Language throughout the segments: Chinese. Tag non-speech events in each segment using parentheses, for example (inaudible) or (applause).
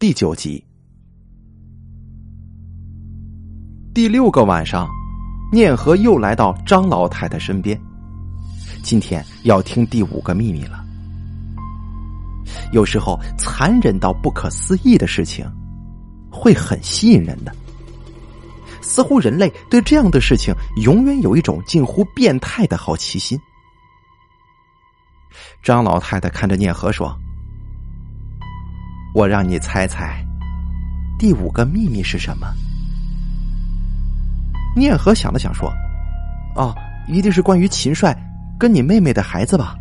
第九集，第六个晚上，念和又来到张老太太身边。今天要听第五个秘密了。有时候，残忍到不可思议的事情，会很吸引人的。似乎人类对这样的事情，永远有一种近乎变态的好奇心。张老太太看着念和说：“我让你猜猜，第五个秘密是什么？”念和想了想说：“哦，一定是关于秦帅跟你妹妹的孩子吧？”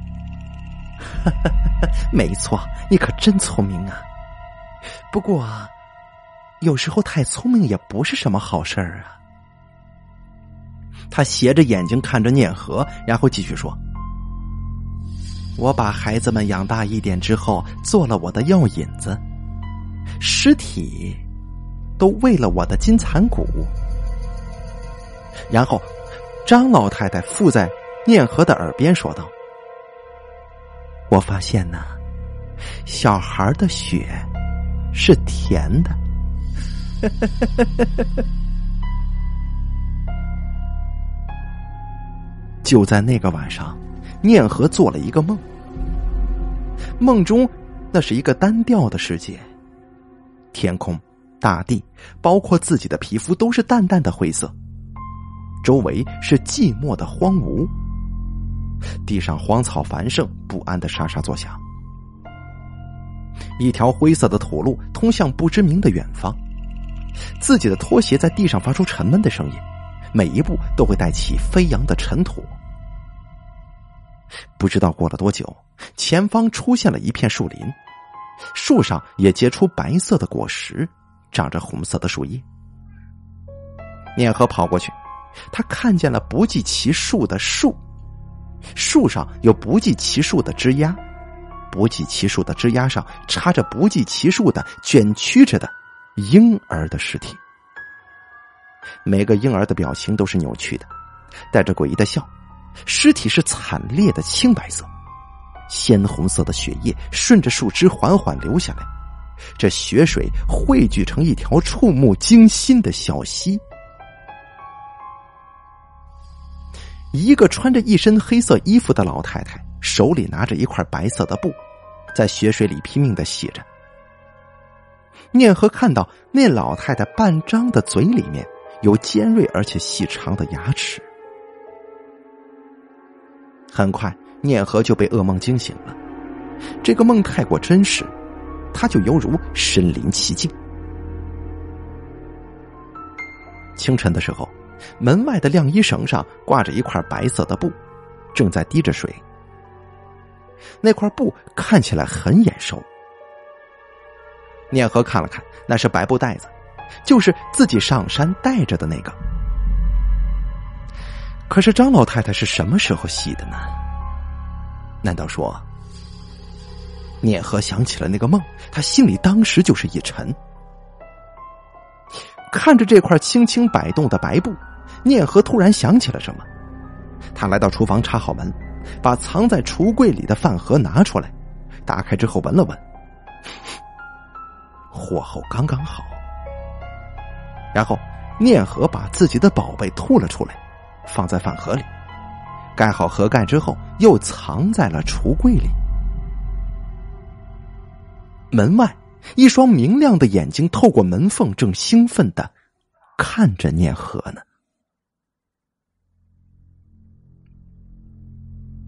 (laughs) 没错，你可真聪明啊！不过，有时候太聪明也不是什么好事儿啊。他斜着眼睛看着念和，然后继续说。我把孩子们养大一点之后，做了我的药引子，尸体都喂了我的金蚕骨。然后，张老太太附在念和的耳边说道：“我发现呢，小孩的血是甜的。(laughs) ”就在那个晚上。念和做了一个梦，梦中那是一个单调的世界，天空、大地，包括自己的皮肤都是淡淡的灰色，周围是寂寞的荒芜，地上荒草繁盛，不安的沙沙作响。一条灰色的土路通向不知名的远方，自己的拖鞋在地上发出沉闷的声音，每一步都会带起飞扬的尘土。不知道过了多久，前方出现了一片树林，树上也结出白色的果实，长着红色的树叶。念和跑过去，他看见了不计其数的树，树上有不计其数的枝丫，不计其数的枝丫上插着不计其数的卷曲着的婴儿的尸体，每个婴儿的表情都是扭曲的，带着诡异的笑。尸体是惨烈的青白色，鲜红色的血液顺着树枝缓缓流下来，这血水汇聚成一条触目惊心的小溪。一个穿着一身黑色衣服的老太太手里拿着一块白色的布，在血水里拼命的洗着。念和看到那老太太半张的嘴里面有尖锐而且细长的牙齿。很快，念和就被噩梦惊醒了。这个梦太过真实，他就犹如身临其境。清晨的时候，门外的晾衣绳上挂着一块白色的布，正在滴着水。那块布看起来很眼熟。念和看了看，那是白布袋子，就是自己上山带着的那个。可是张老太太是什么时候洗的呢？难道说，念和想起了那个梦，他心里当时就是一沉。看着这块轻轻摆动的白布，念和突然想起了什么，他来到厨房插好门，把藏在橱柜里的饭盒拿出来，打开之后闻了闻，火候刚刚好。然后念和把自己的宝贝吐了出来。放在饭盒里，盖好盒盖之后，又藏在了橱柜里。门外，一双明亮的眼睛透过门缝，正兴奋的看着念和呢。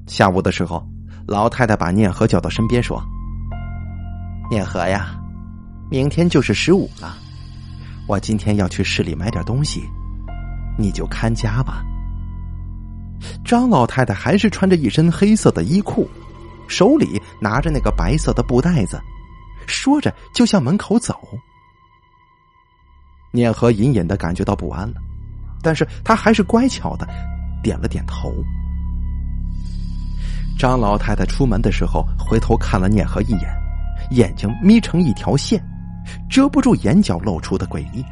下午的时候，老太太把念和叫到身边说：“念和呀，明天就是十五了，我今天要去市里买点东西，你就看家吧。”张老太太还是穿着一身黑色的衣裤，手里拿着那个白色的布袋子，说着就向门口走。念和隐隐的感觉到不安了，但是他还是乖巧的点了点头。张老太太出门的时候回头看了念和一眼，眼睛眯成一条线，遮不住眼角露出的诡异。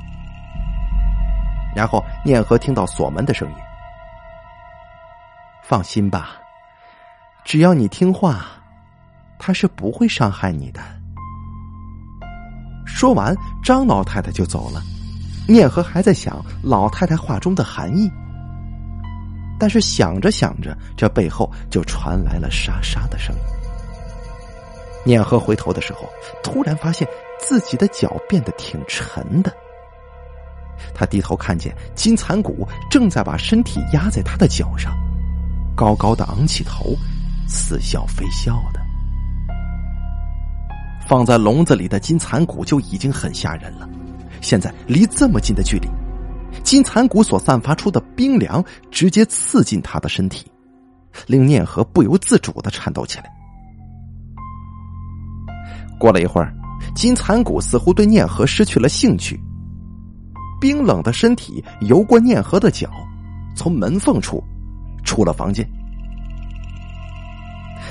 然后念和听到锁门的声音。放心吧，只要你听话，他是不会伤害你的。说完，张老太太就走了。念和还在想老太太话中的含义，但是想着想着，这背后就传来了沙沙的声音。念和回头的时候，突然发现自己的脚变得挺沉的。他低头看见金蚕骨正在把身体压在他的脚上，高高的昂起头，似笑非笑的。放在笼子里的金蚕蛊就已经很吓人了，现在离这么近的距离，金蚕蛊所散发出的冰凉直接刺进他的身体，令念和不由自主的颤抖起来。过了一会儿，金蚕蛊似乎对念和失去了兴趣。冰冷的身体游过念和的脚，从门缝处出了房间。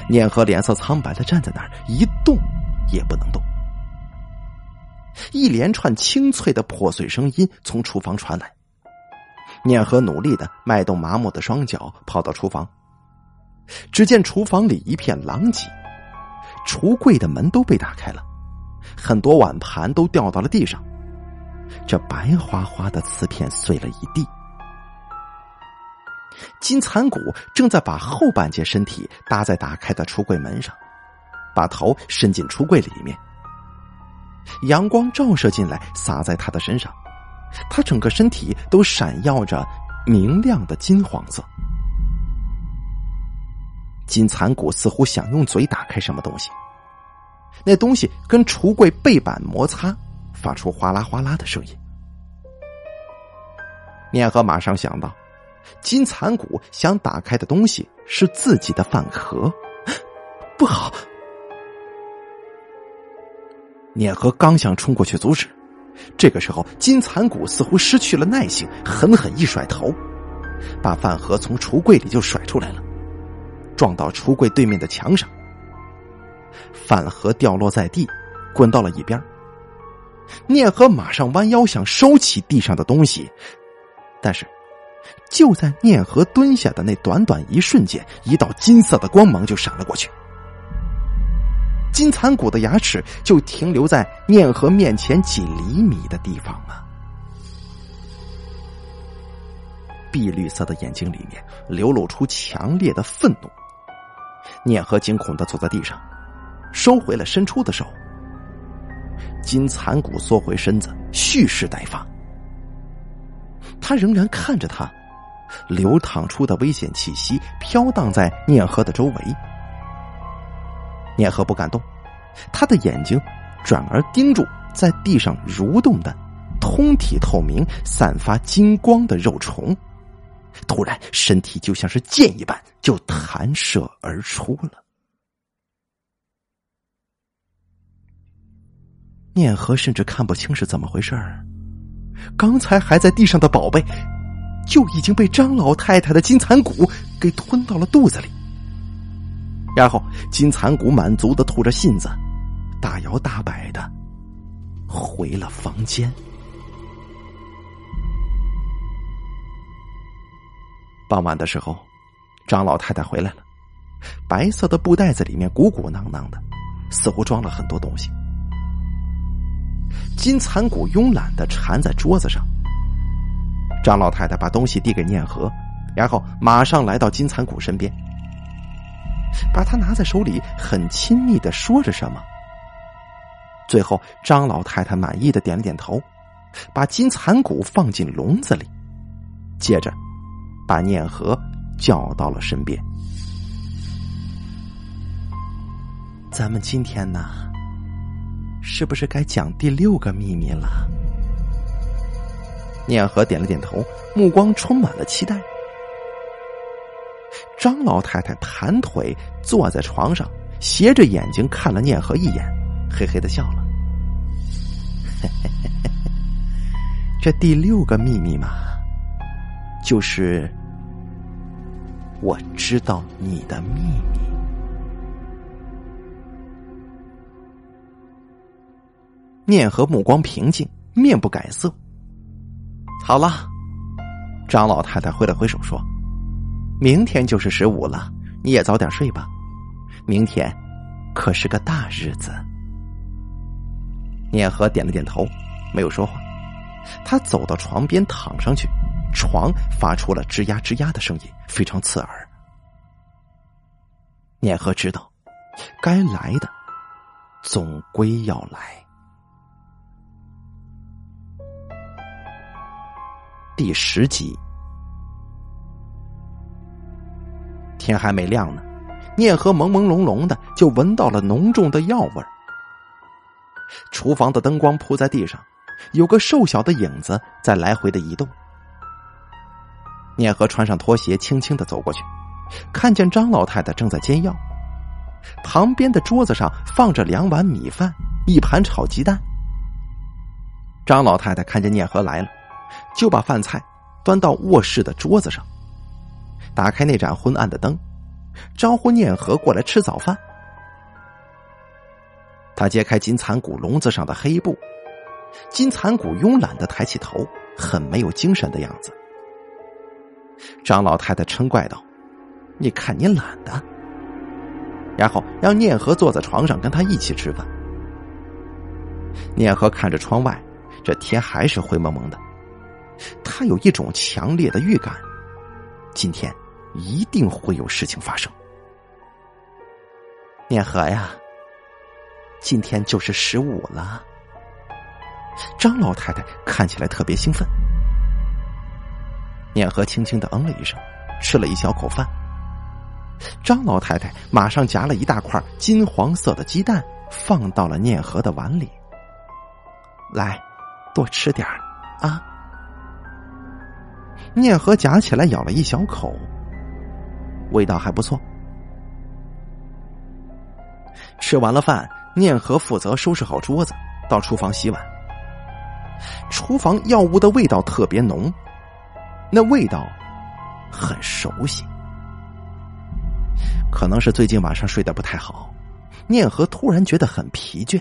念和脸色苍白的站在那儿，一动也不能动。一连串清脆的破碎声音从厨房传来。念和努力的迈动麻木的双脚，跑到厨房。只见厨房里一片狼藉，橱柜的门都被打开了，很多碗盘都掉到了地上。这白花花的瓷片碎了一地，金蚕骨正在把后半截身体搭在打开的橱柜门上，把头伸进橱柜里面。阳光照射进来，洒在他的身上，他整个身体都闪耀着明亮的金黄色。金蚕骨似乎想用嘴打开什么东西，那东西跟橱柜背板摩擦。发出哗啦哗啦的声音，念和马上想到，金蚕蛊想打开的东西是自己的饭盒，(gasps) 不好！念和刚想冲过去阻止，这个时候金蚕蛊似乎失去了耐性，狠狠一甩头，把饭盒从橱柜里就甩出来了，撞到橱柜对面的墙上，饭盒掉落在地，滚到了一边。念和马上弯腰想收起地上的东西，但是就在念和蹲下的那短短一瞬间，一道金色的光芒就闪了过去。金蚕骨的牙齿就停留在念和面前几厘米的地方啊！碧绿色的眼睛里面流露出强烈的愤怒。念和惊恐的坐在地上，收回了伸出的手。金蚕骨缩回身子，蓄势待发。他仍然看着他，流淌出的危险气息飘荡在念和的周围。念和不敢动，他的眼睛转而盯住在地上蠕动的、通体透明、散发金光的肉虫。突然，身体就像是箭一般，就弹射而出了。念和甚至看不清是怎么回事儿，刚才还在地上的宝贝，就已经被张老太太的金蚕骨给吞到了肚子里。然后金蚕骨满足的吐着信子，大摇大摆的回了房间。傍晚的时候，张老太太回来了，白色的布袋子里面鼓鼓囊囊的，似乎装了很多东西。金蚕骨慵懒的缠在桌子上，张老太太把东西递给念和，然后马上来到金蚕骨身边，把它拿在手里，很亲密的说着什么。最后，张老太太满意的点了点头，把金蚕骨放进笼子里，接着把念和叫到了身边。咱们今天呢？是不是该讲第六个秘密了？念和点了点头，目光充满了期待。张老太太盘腿坐在床上，斜着眼睛看了念和一眼，嘿嘿的笑了。(laughs) 这第六个秘密嘛，就是我知道你的秘密。念和目光平静，面不改色。好了，张老太太挥了挥手说：“明天就是十五了，你也早点睡吧。明天可是个大日子。”念和点了点头，没有说话。他走到床边躺上去，床发出了吱呀吱呀的声音，非常刺耳。念和知道，该来的总归要来。第十集，天还没亮呢，念和朦朦胧胧的就闻到了浓重的药味儿。厨房的灯光铺在地上，有个瘦小的影子在来回的移动。念和穿上拖鞋，轻轻的走过去，看见张老太太正在煎药，旁边的桌子上放着两碗米饭，一盘炒鸡蛋。张老太太看见念和来了。就把饭菜端到卧室的桌子上，打开那盏昏暗的灯，招呼念和过来吃早饭。他揭开金蚕骨笼子上的黑布，金蚕骨慵懒的抬起头，很没有精神的样子。张老太太嗔怪道：“你看你懒的。”然后让念和坐在床上跟他一起吃饭。念和看着窗外，这天还是灰蒙蒙的。他有一种强烈的预感，今天一定会有事情发生。念和呀，今天就是十五了。张老太太看起来特别兴奋。念和轻轻的嗯了一声，吃了一小口饭。张老太太马上夹了一大块金黄色的鸡蛋放到了念和的碗里。来，多吃点儿啊。念和夹起来咬了一小口，味道还不错。吃完了饭，念和负责收拾好桌子，到厨房洗碗。厨房药物的味道特别浓，那味道很熟悉。可能是最近晚上睡得不太好，念和突然觉得很疲倦。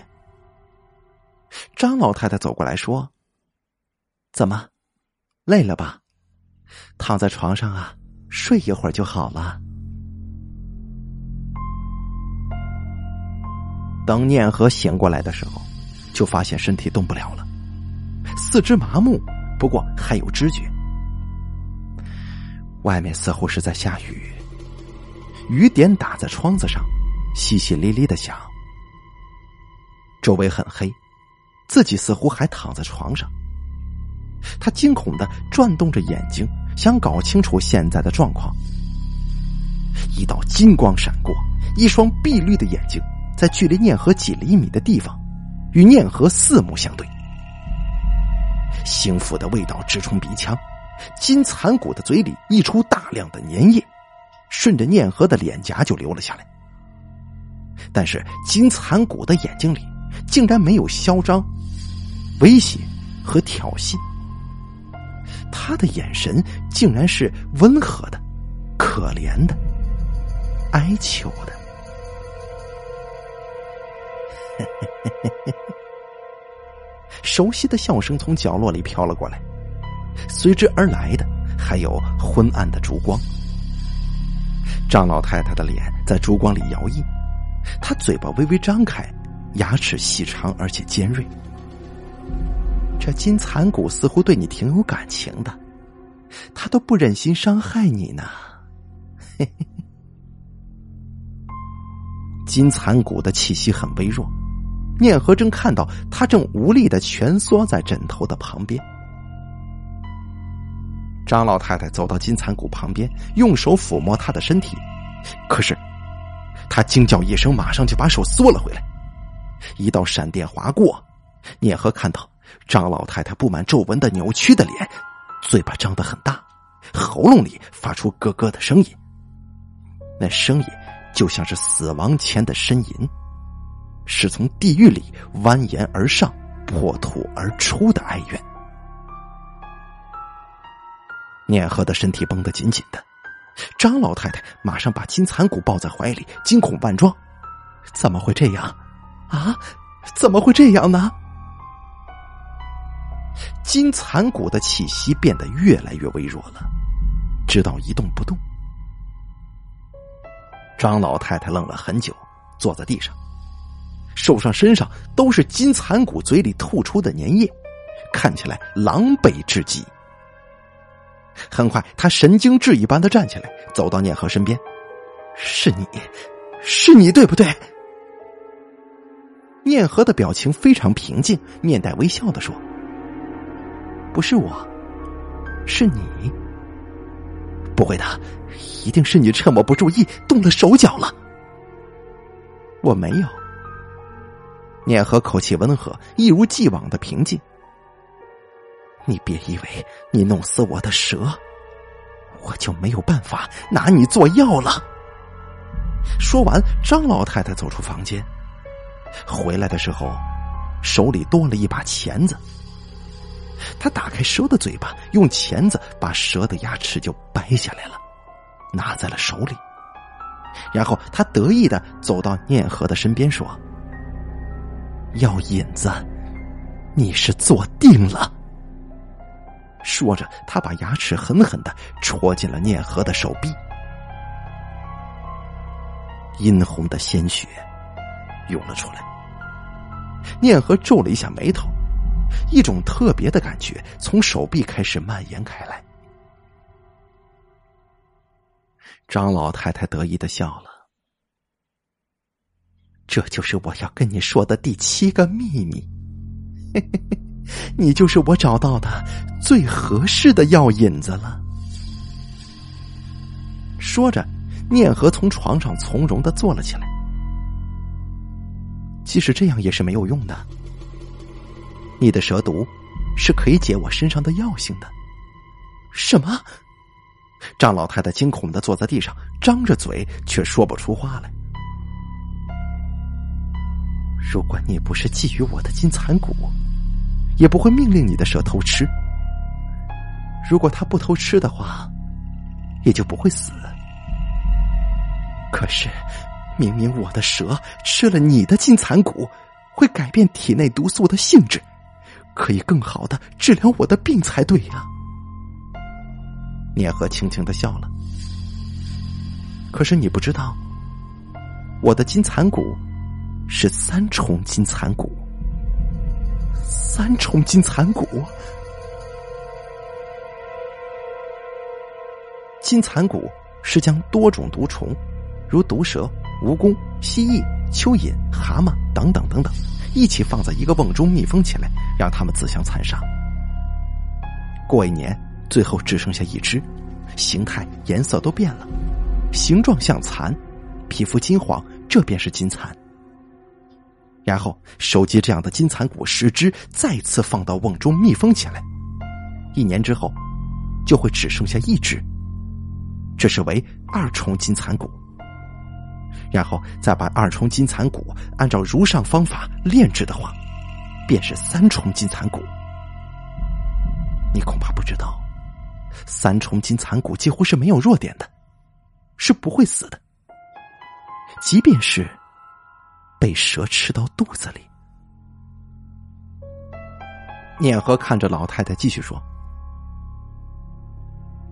张老太太走过来说：“怎么，累了吧？”躺在床上啊，睡一会儿就好了。等念和醒过来的时候，就发现身体动不了了，四肢麻木，不过还有知觉。外面似乎是在下雨，雨点打在窗子上，淅淅沥沥的响。周围很黑，自己似乎还躺在床上。他惊恐的转动着眼睛，想搞清楚现在的状况。一道金光闪过，一双碧绿的眼睛在距离念河几厘米的地方，与念河四目相对。腥腐的味道直冲鼻腔，金蚕骨的嘴里溢出大量的粘液，顺着念河的脸颊就流了下来。但是金蚕骨的眼睛里竟然没有嚣张、威胁和挑衅。他的眼神竟然是温和的、可怜的、哀求的。(laughs) 熟悉的笑声从角落里飘了过来，随之而来的还有昏暗的烛光。张老太太的脸在烛光里摇曳，她嘴巴微微张开，牙齿细长而且尖锐。这金蚕蛊似乎对你挺有感情的，他都不忍心伤害你呢。嘿嘿。金蚕蛊的气息很微弱，念和正看到他正无力的蜷缩在枕头的旁边。张老太太走到金蚕蛊旁边，用手抚摸他的身体，可是他惊叫一声，马上就把手缩了回来。一道闪电划过，念和看到。张老太太布满皱纹的扭曲的脸，嘴巴张得很大，喉咙里发出咯咯的声音。那声音就像是死亡前的呻吟，是从地狱里蜿蜒而上、破土而出的哀怨。念和的身体绷得紧紧的，张老太太马上把金蚕骨抱在怀里，惊恐万状：“怎么会这样？啊，怎么会这样呢？”金蚕骨的气息变得越来越微弱了，直到一动不动。张老太太愣了很久，坐在地上，手上、身上都是金蚕骨嘴里吐出的粘液，看起来狼狈至极。很快，他神经质一般的站起来，走到念和身边：“是你，是你，对不对？”念和的表情非常平静，面带微笑的说：“不是我，是你。不会的，一定是你趁我不注意动了手脚了。”我没有。念和口气温和，一如既往的平静。你别以为你弄死我的蛇，我就没有办法拿你做药了。说完，张老太太走出房间，回来的时候手里多了一把钳子。他打开蛇的嘴巴，用钳子把蛇的牙齿就掰下来了，拿在了手里。然后他得意的走到念和的身边说：“药引子，你是做定了。”说着，他把牙齿狠狠的戳进了念和的手臂，殷红的鲜血涌了出来。念和皱了一下眉头，一种特别的感觉从手臂开始蔓延开来。张老太太得意的笑了。这就是我要跟你说的第七个秘密，(laughs) 你就是我找到的最合适的药引子了。说着，念和从床上从容的坐了起来。即使这样也是没有用的，你的蛇毒是可以解我身上的药性的。什么？张老太太惊恐的坐在地上，张着嘴却说不出话来。如果你不是觊觎我的金蚕骨，也不会命令你的蛇偷吃。如果他不偷吃的话，也就不会死。可是，明明我的蛇吃了你的金蚕骨，会改变体内毒素的性质，可以更好的治疗我的病才对呀。念和轻轻的笑了。可是你不知道，我的金蚕骨是三重金蚕骨。三重金蚕骨，金蚕骨是将多种毒虫，如毒蛇、蜈蚣、蜥蜴、蚯蚓、蛤蟆等等等等，一起放在一个瓮中密封起来，让他们自相残杀。过一年。最后只剩下一只，形态、颜色都变了，形状像蚕，皮肤金黄，这便是金蚕。然后收集这样的金蚕骨十只，再次放到瓮中密封起来。一年之后，就会只剩下一只，这是为二重金蚕骨。然后再把二重金蚕骨按照如上方法炼制的话，便是三重金蚕骨。你恐怕不知道。三重金蚕骨几乎是没有弱点的，是不会死的。即便是被蛇吃到肚子里，念和看着老太太继续说：“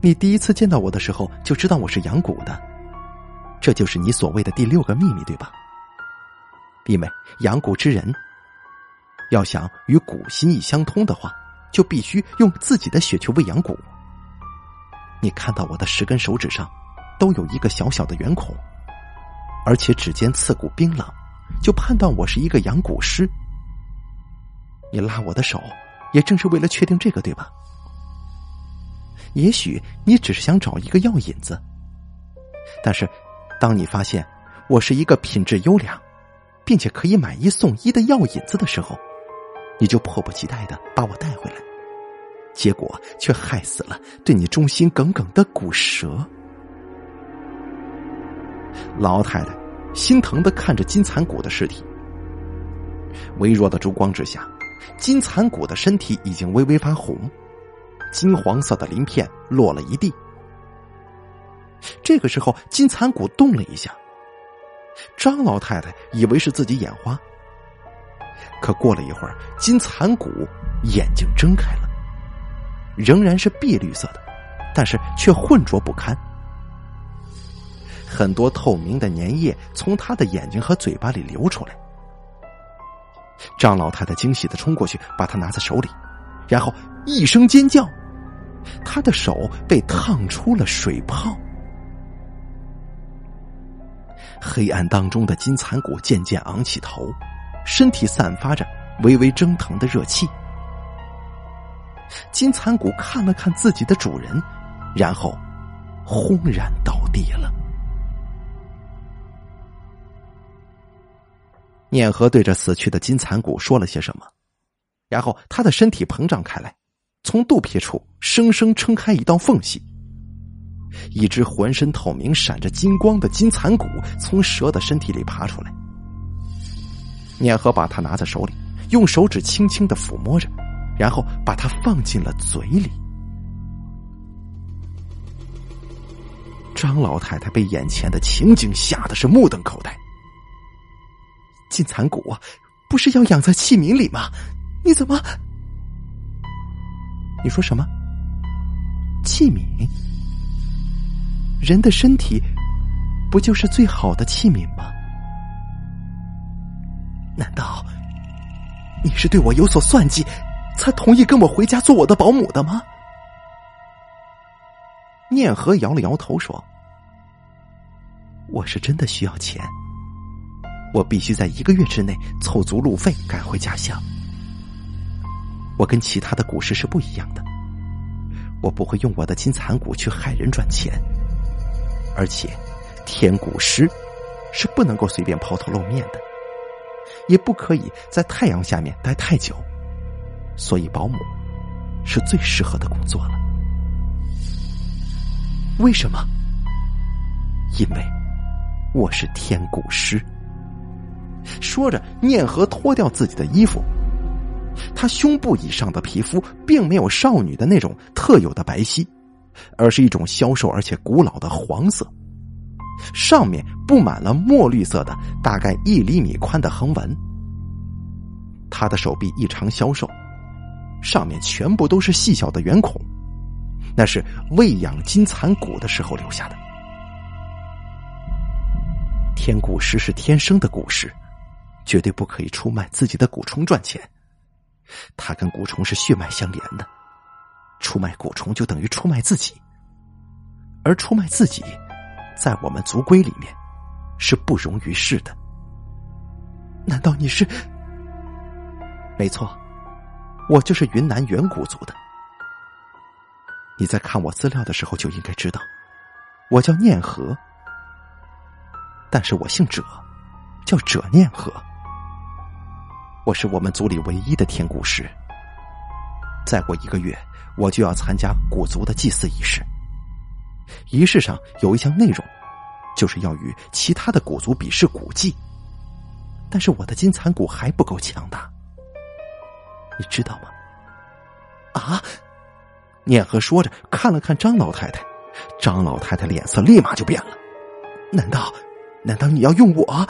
你第一次见到我的时候就知道我是养蛊的，这就是你所谓的第六个秘密，对吧？因为养蛊之人要想与蛊心意相通的话，就必须用自己的血去喂养蛊。”你看到我的十根手指上，都有一个小小的圆孔，而且指尖刺骨冰冷，就判断我是一个养蛊师。你拉我的手，也正是为了确定这个，对吧？也许你只是想找一个药引子，但是，当你发现我是一个品质优良，并且可以买一送一的药引子的时候，你就迫不及待的把我带回来。结果却害死了对你忠心耿耿的古蛇。老太太心疼的看着金蚕骨的尸体，微弱的烛光之下，金蚕骨的身体已经微微发红，金黄色的鳞片落了一地。这个时候，金蚕骨动了一下，张老太太以为是自己眼花，可过了一会儿，金蚕骨眼睛睁开了。仍然是碧绿色的，但是却浑浊不堪。很多透明的粘液从他的眼睛和嘴巴里流出来，张老太太惊喜的冲过去，把它拿在手里，然后一声尖叫，她的手被烫出了水泡。黑暗当中的金蚕骨渐渐昂起头，身体散发着微微蒸腾的热气。金蚕骨看了看自己的主人，然后轰然倒地了。念和对着死去的金蚕骨说了些什么，然后他的身体膨胀开来，从肚皮处生生撑开一道缝隙。一只浑身透明、闪着金光的金蚕骨从蛇的身体里爬出来。念和把它拿在手里，用手指轻轻的抚摸着，然后把它放进了嘴里。张老太太被眼前的情景吓得是目瞪口呆。金蚕骨不是要养在器皿里吗？你怎么？你说什么？器皿？人的身体不就是最好的器皿吗？难道你是对我有所算计，才同意跟我回家做我的保姆的吗？念和摇了摇头说：“我是真的需要钱。”我必须在一个月之内凑足路费赶回家乡。我跟其他的股市是不一样的，我不会用我的金蚕股去害人赚钱。而且，天古尸是不能够随便抛头露面的，也不可以在太阳下面待太久，所以保姆是最适合的工作了。为什么？因为我是天古尸。说着，念和脱掉自己的衣服，他胸部以上的皮肤并没有少女的那种特有的白皙，而是一种消瘦而且古老的黄色，上面布满了墨绿色的大概一厘米宽的横纹。他的手臂异常消瘦，上面全部都是细小的圆孔，那是喂养金蚕蛊的时候留下的。天蛊师是天生的蛊师。绝对不可以出卖自己的蛊虫赚钱，他跟蛊虫是血脉相连的，出卖蛊虫就等于出卖自己，而出卖自己，在我们族规里面是不容于世的。难道你是？没错，我就是云南远古族的。你在看我资料的时候就应该知道，我叫念和，但是我姓者，叫者念和。我是我们族里唯一的天蛊师。再过一个月，我就要参加古族的祭祀仪式。仪式上有一项内容，就是要与其他的古族比试古技。但是我的金蚕蛊还不够强大，你知道吗？啊！念和说着，看了看张老太太，张老太太脸色立马就变了。难道，难道你要用我？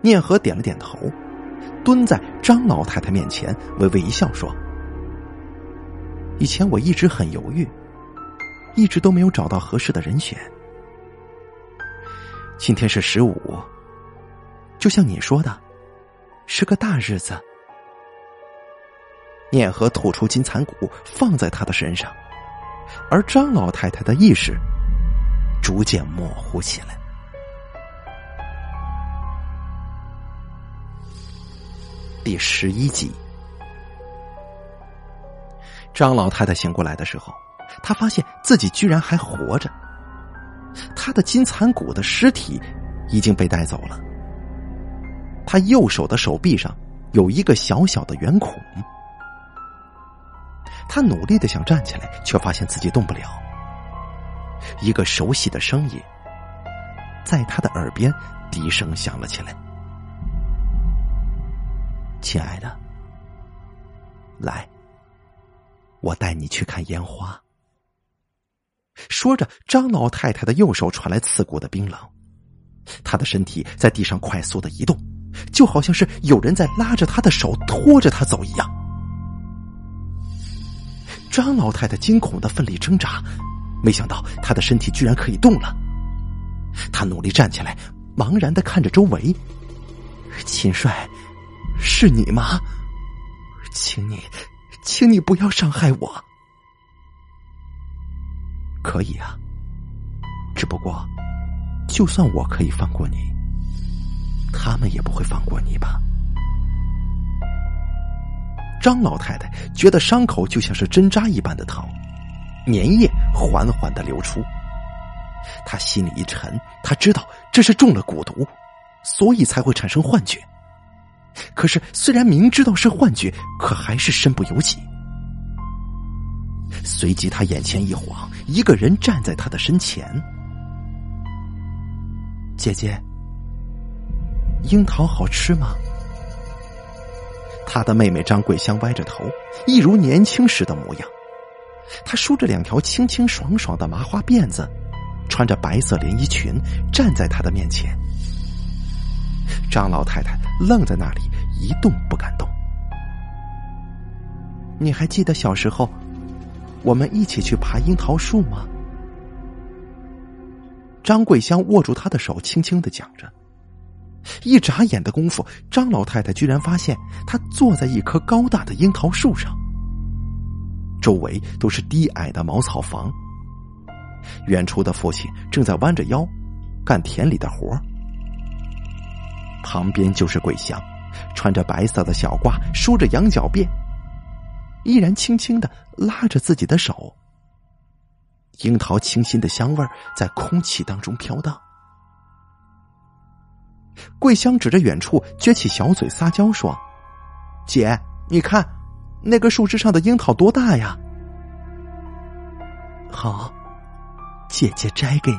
念和点了点头，蹲在张老太太面前，微微一笑说：“以前我一直很犹豫，一直都没有找到合适的人选。今天是十五，就像你说的，是个大日子。”念和吐出金蚕骨，放在他的身上，而张老太太的意识逐渐模糊起来。第十一集，张老太太醒过来的时候，她发现自己居然还活着。她的金蚕骨的尸体已经被带走了。她右手的手臂上有一个小小的圆孔。她努力的想站起来，却发现自己动不了。一个熟悉的声音在他的耳边低声响了起来。亲爱的，来，我带你去看烟花。说着，张老太太的右手传来刺骨的冰冷，她的身体在地上快速的移动，就好像是有人在拉着她的手拖着她走一样。张老太太惊恐的奋力挣扎，没想到她的身体居然可以动了。她努力站起来，茫然的看着周围。秦帅，是你吗？请你，请你不要伤害我。可以啊，只不过，就算我可以放过你，他们也不会放过你吧？张老太太觉得伤口就像是针扎一般的疼，粘液缓缓的流出。她心里一沉，她知道这是中了蛊毒，所以才会产生幻觉。可是虽然明知道是幻觉，可还是身不由己。随即，他眼前一晃，一个人站在他的身前。姐姐，樱桃好吃吗？他的妹妹张桂香歪着头，一如年轻时的模样。她梳着两条清清爽爽的麻花辫子，穿着白色连衣裙，站在他的面前。张老太太愣在那里，一动不敢动。你还记得小时候？我们一起去爬樱桃树吗？张桂香握住他的手，轻轻的讲着。一眨眼的功夫，张老太太居然发现他坐在一棵高大的樱桃树上，周围都是低矮的茅草房。远处的父亲正在弯着腰干田里的活旁边就是桂香，穿着白色的小褂，梳着羊角辫。依然轻轻的拉着自己的手，樱桃清新的香味在空气当中飘荡。桂香指着远处，撅起小嘴撒娇说：“姐，你看，那个树枝上的樱桃多大呀？”好，姐姐摘给你。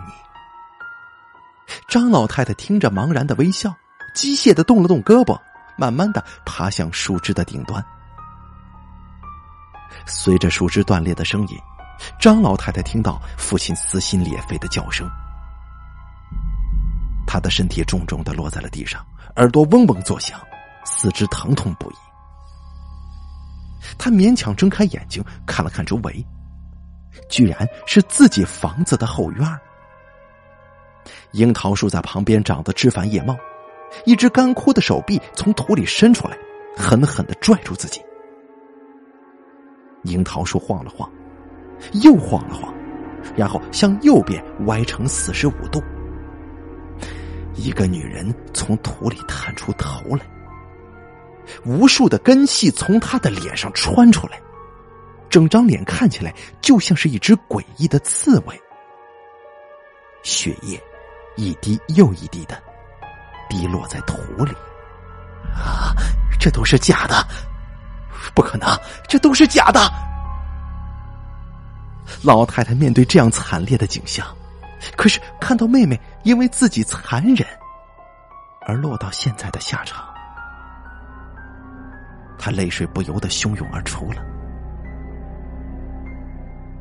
张老太太听着，茫然的微笑，机械的动了动胳膊，慢慢的爬向树枝的顶端。随着树枝断裂的声音，张老太太听到父亲撕心裂肺的叫声。他的身体重重的落在了地上，耳朵嗡嗡作响，四肢疼痛不已。他勉强睁开眼睛，看了看周围，居然是自己房子的后院。樱桃树在旁边长得枝繁叶茂，一只干枯的手臂从土里伸出来，狠狠的拽住自己。樱桃树晃了晃，又晃了晃，然后向右边歪成四十五度。一个女人从土里探出头来，无数的根系从她的脸上穿出来，整张脸看起来就像是一只诡异的刺猬。血液一滴又一滴的滴落在土里。啊，这都是假的！不可能，这都是假的！老太太面对这样惨烈的景象，可是看到妹妹因为自己残忍而落到现在的下场，她泪水不由得汹涌而出了。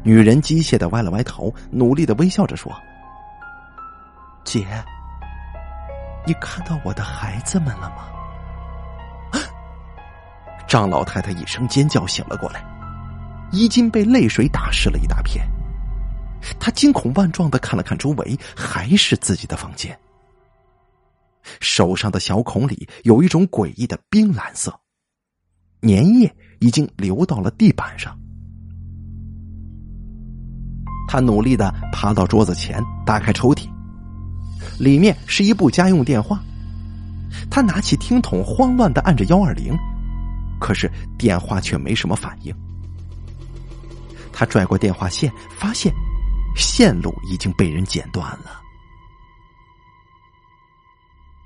女人机械的歪了歪头，努力的微笑着说：“姐，你看到我的孩子们了吗？” (gasps) 张老太太一声尖叫，醒了过来，衣襟被泪水打湿了一大片。她惊恐万状的看了看周围，还是自己的房间。手上的小孔里有一种诡异的冰蓝色，粘液已经流到了地板上。他努力的爬到桌子前，打开抽屉，里面是一部家用电话。他拿起听筒，慌乱的按着幺二零。可是电话却没什么反应。他拽过电话线，发现线路已经被人剪断了。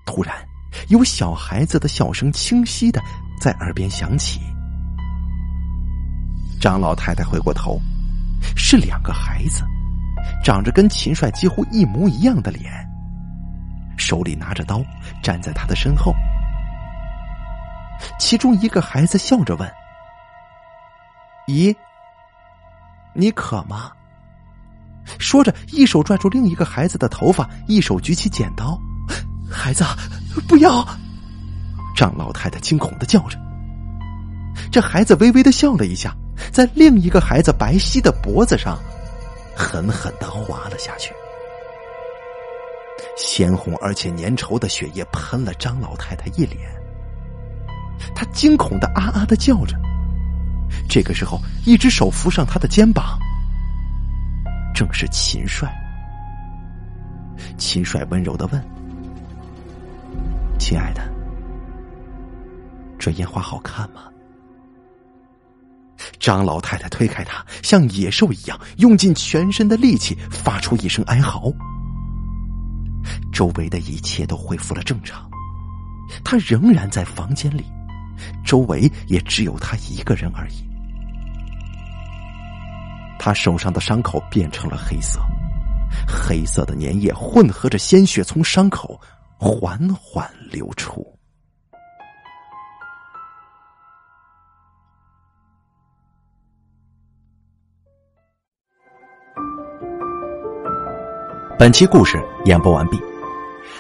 突然，有小孩子的笑声清晰的在耳边响起。张老太太回过头，是两个孩子，长着跟秦帅几乎一模一样的脸，手里拿着刀，站在他的身后。其中一个孩子笑着问：“咦，你渴吗？”说着，一手拽住另一个孩子的头发，一手举起剪刀。孩子，不要！张老太太惊恐的叫着。这孩子微微的笑了一下，在另一个孩子白皙的脖子上狠狠的划了下去。鲜红而且粘稠的血液喷了张老太太一脸，她惊恐的啊啊的叫着。这个时候，一只手扶上她的肩膀，正是秦帅。秦帅温柔的问：“亲爱的，这烟花好看吗？”张老太太推开他，像野兽一样用尽全身的力气，发出一声哀嚎。周围的一切都恢复了正常，他仍然在房间里，周围也只有他一个人而已。他手上的伤口变成了黑色，黑色的粘液混合着鲜血从伤口缓缓流出。本期故事演播完毕。